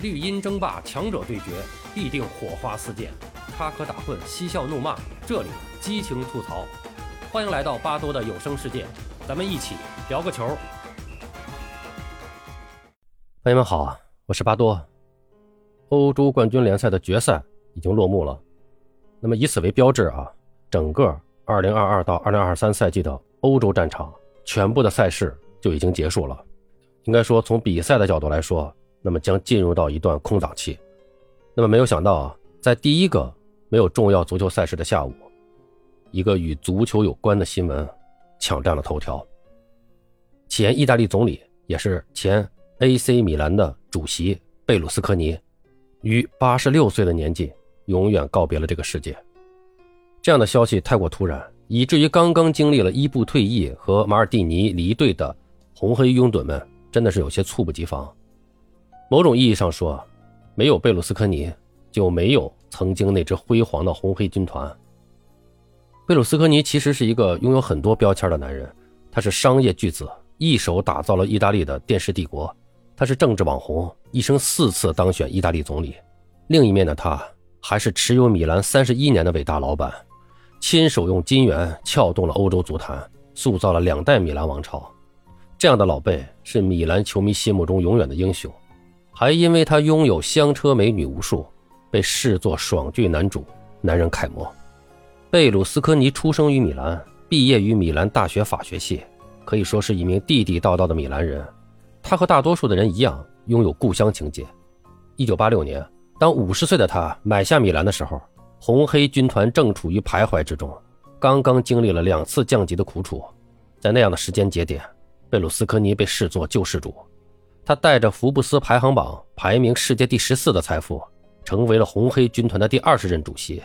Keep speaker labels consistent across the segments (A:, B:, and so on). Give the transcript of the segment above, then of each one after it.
A: 绿茵争霸，强者对决，必定火花四溅；插科打诨，嬉笑怒骂，这里激情吐槽。欢迎来到巴多的有声世界，咱们一起聊个球。朋友们好，我是巴多。欧洲冠军联赛的决赛已经落幕了，那么以此为标志啊，整个2022到2023赛季的欧洲战场全部的赛事就已经结束了。应该说，从比赛的角度来说。那么将进入到一段空档期。那么没有想到啊，在第一个没有重要足球赛事的下午，一个与足球有关的新闻抢占了头条。前意大利总理也是前 AC 米兰的主席贝鲁斯科尼，于八十六岁的年纪永远告别了这个世界。这样的消息太过突然，以至于刚刚经历了伊布退役和马尔蒂尼离队的红黑拥趸们，真的是有些猝不及防。某种意义上说，没有贝鲁斯科尼，就没有曾经那支辉煌的红黑军团。贝鲁斯科尼其实是一个拥有很多标签的男人，他是商业巨子，一手打造了意大利的电视帝国；他是政治网红，一生四次当选意大利总理。另一面的他，还是持有米兰三十一年的伟大老板，亲手用金元撬动了欧洲足坛，塑造了两代米兰王朝。这样的老贝是米兰球迷心目中永远的英雄。还因为他拥有香车美女无数，被视作爽剧男主、男人楷模。贝鲁斯科尼出生于米兰，毕业于米兰大学法学系，可以说是一名地地道道的米兰人。他和大多数的人一样，拥有故乡情结。一九八六年，当五十岁的他买下米兰的时候，红黑军团正处于徘徊之中，刚刚经历了两次降级的苦楚。在那样的时间节点，贝鲁斯科尼被视作救世主。他带着福布斯排行榜排名世界第十四的财富，成为了红黑军团的第二十任主席。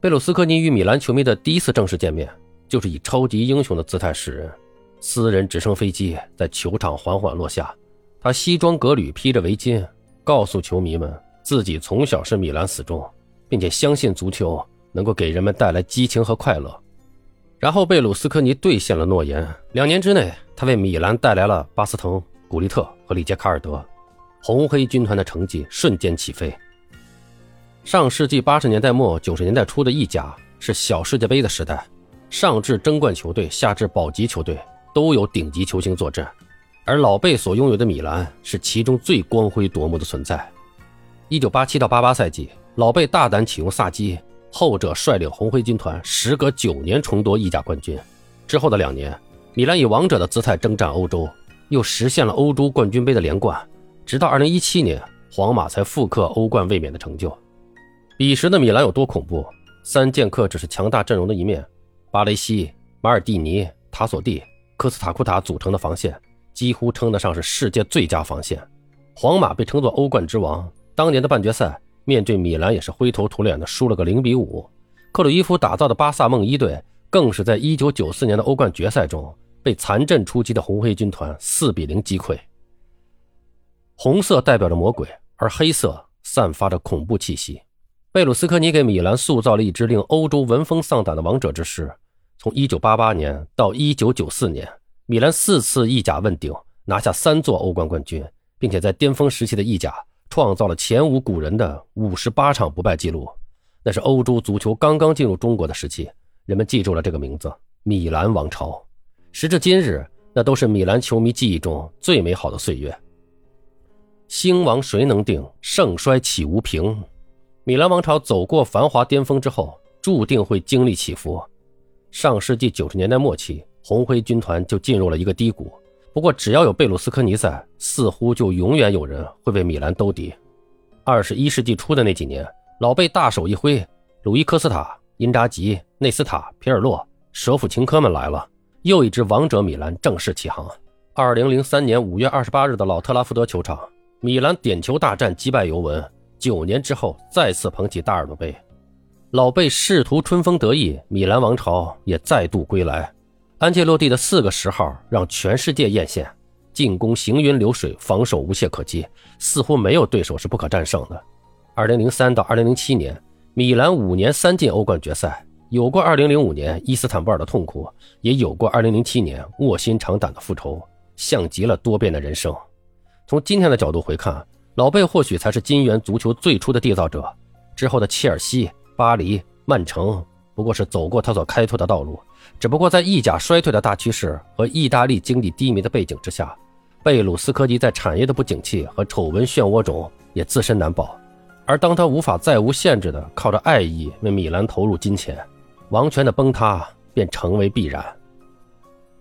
A: 贝鲁斯科尼与米兰球迷的第一次正式见面，就是以超级英雄的姿态示人。私人直升飞机在球场缓缓落下，他西装革履，披着围巾，告诉球迷们自己从小是米兰死忠，并且相信足球能够给人们带来激情和快乐。然后贝鲁斯科尼兑现了诺言，两年之内，他为米兰带来了巴斯滕。古利特和里杰卡尔德，红黑军团的成绩瞬间起飞。上世纪八十年代末九十年代初的意甲是小世界杯的时代，上至争冠球队，下至保级球队都有顶级球星坐镇，而老贝所拥有的米兰是其中最光辉夺目的存在。一九八七到八八赛季，老贝大胆启用萨基，后者率领红黑军团时隔九年重夺意甲冠军。之后的两年，米兰以王者的姿态征战欧洲。又实现了欧洲冠军杯的连冠，直到二零一七年，皇马才复刻欧冠卫冕的成就。彼时的米兰有多恐怖？三剑客只是强大阵容的一面，巴雷西、马尔蒂尼、塔索蒂、科斯塔库塔组成的防线，几乎称得上是世界最佳防线。皇马被称作欧冠之王，当年的半决赛面对米兰也是灰头土脸的输了个零比五。克鲁伊夫打造的巴萨梦一队，更是在一九九四年的欧冠决赛中。被残阵出击的红黑军团四比零击溃。红色代表着魔鬼，而黑色散发着恐怖气息。贝鲁斯科尼给米兰塑造了一支令欧洲闻风丧胆的王者之师。从1988年到1994年，米兰四次意甲问鼎，拿下三座欧冠冠军，并且在巅峰时期的意甲创造了前无古人的58场不败纪录。那是欧洲足球刚刚进入中国的时期，人们记住了这个名字——米兰王朝。时至今日，那都是米兰球迷记忆中最美好的岁月。兴亡谁能定？盛衰岂无凭？米兰王朝走过繁华巅峰之后，注定会经历起伏。上世纪九十年代末期，红灰军团就进入了一个低谷。不过，只要有贝鲁斯科尼在，似乎就永远有人会为米兰兜底。二十一世纪初的那几年，老贝大手一挥，鲁伊科斯塔、因扎吉、内斯塔、皮尔洛、舍甫琴科们来了。又一支王者米兰正式起航。二零零三年五月二十八日的老特拉福德球场，米兰点球大战击败尤文，九年之后再次捧起大耳朵杯。老贝仕途春风得意，米兰王朝也再度归来。安切洛蒂的四个十号让全世界艳羡，进攻行云流水，防守无懈可击，似乎没有对手是不可战胜的。二零零三到二零零七年，米兰五年三进欧冠决赛。有过2005年伊斯坦布尔的痛苦，也有过2007年卧薪尝胆的复仇，像极了多变的人生。从今天的角度回看，老贝或许才是金元足球最初的缔造者，之后的切尔西、巴黎、曼城不过是走过他所开拓的道路。只不过在意甲衰退的大趋势和意大利经济低迷的背景之下，贝鲁斯科尼在产业的不景气和丑闻漩涡中也自身难保。而当他无法再无限制的靠着爱意为米兰投入金钱，王权的崩塌便成为必然。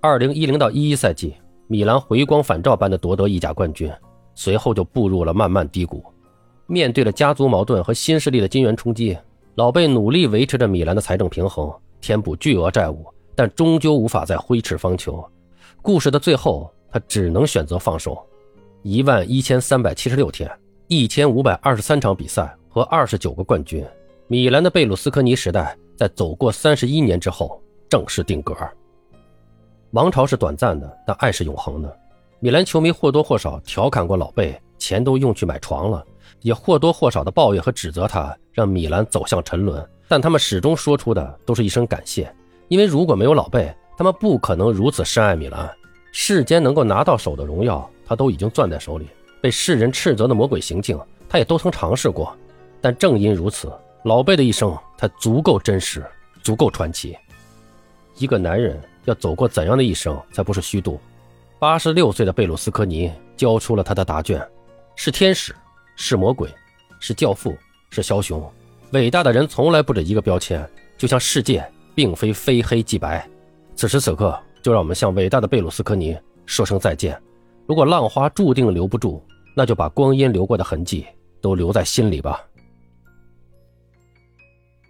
A: 二零一零到一一赛季，米兰回光返照般的夺得意甲冠军。随后就步入了漫漫低谷，面对着家族矛盾和新势力的金元冲击，老贝努力维持着米兰的财政平衡，填补巨额债务，但终究无法再挥斥方遒。故事的最后，他只能选择放手。一万一千三百七十六天，一千五百二十三场比赛和二十九个冠军，米兰的贝鲁斯科尼时代在走过三十一年之后正式定格。王朝是短暂的，但爱是永恒的。米兰球迷或多或少调侃过老贝，钱都用去买床了，也或多或少的抱怨和指责他，让米兰走向沉沦。但他们始终说出的都是一声感谢，因为如果没有老贝，他们不可能如此深爱米兰。世间能够拿到手的荣耀，他都已经攥在手里；被世人斥责的魔鬼行径，他也都曾尝试过。但正因如此，老贝的一生才足够真实，足够传奇。一个男人要走过怎样的一生，才不是虚度？八十六岁的贝鲁斯科尼交出了他的答卷：是天使，是魔鬼，是教父，是枭雄。伟大的人从来不止一个标签，就像世界并非非黑即白。此时此刻，就让我们向伟大的贝鲁斯科尼说声再见。如果浪花注定留不住，那就把光阴留过的痕迹都留在心里吧。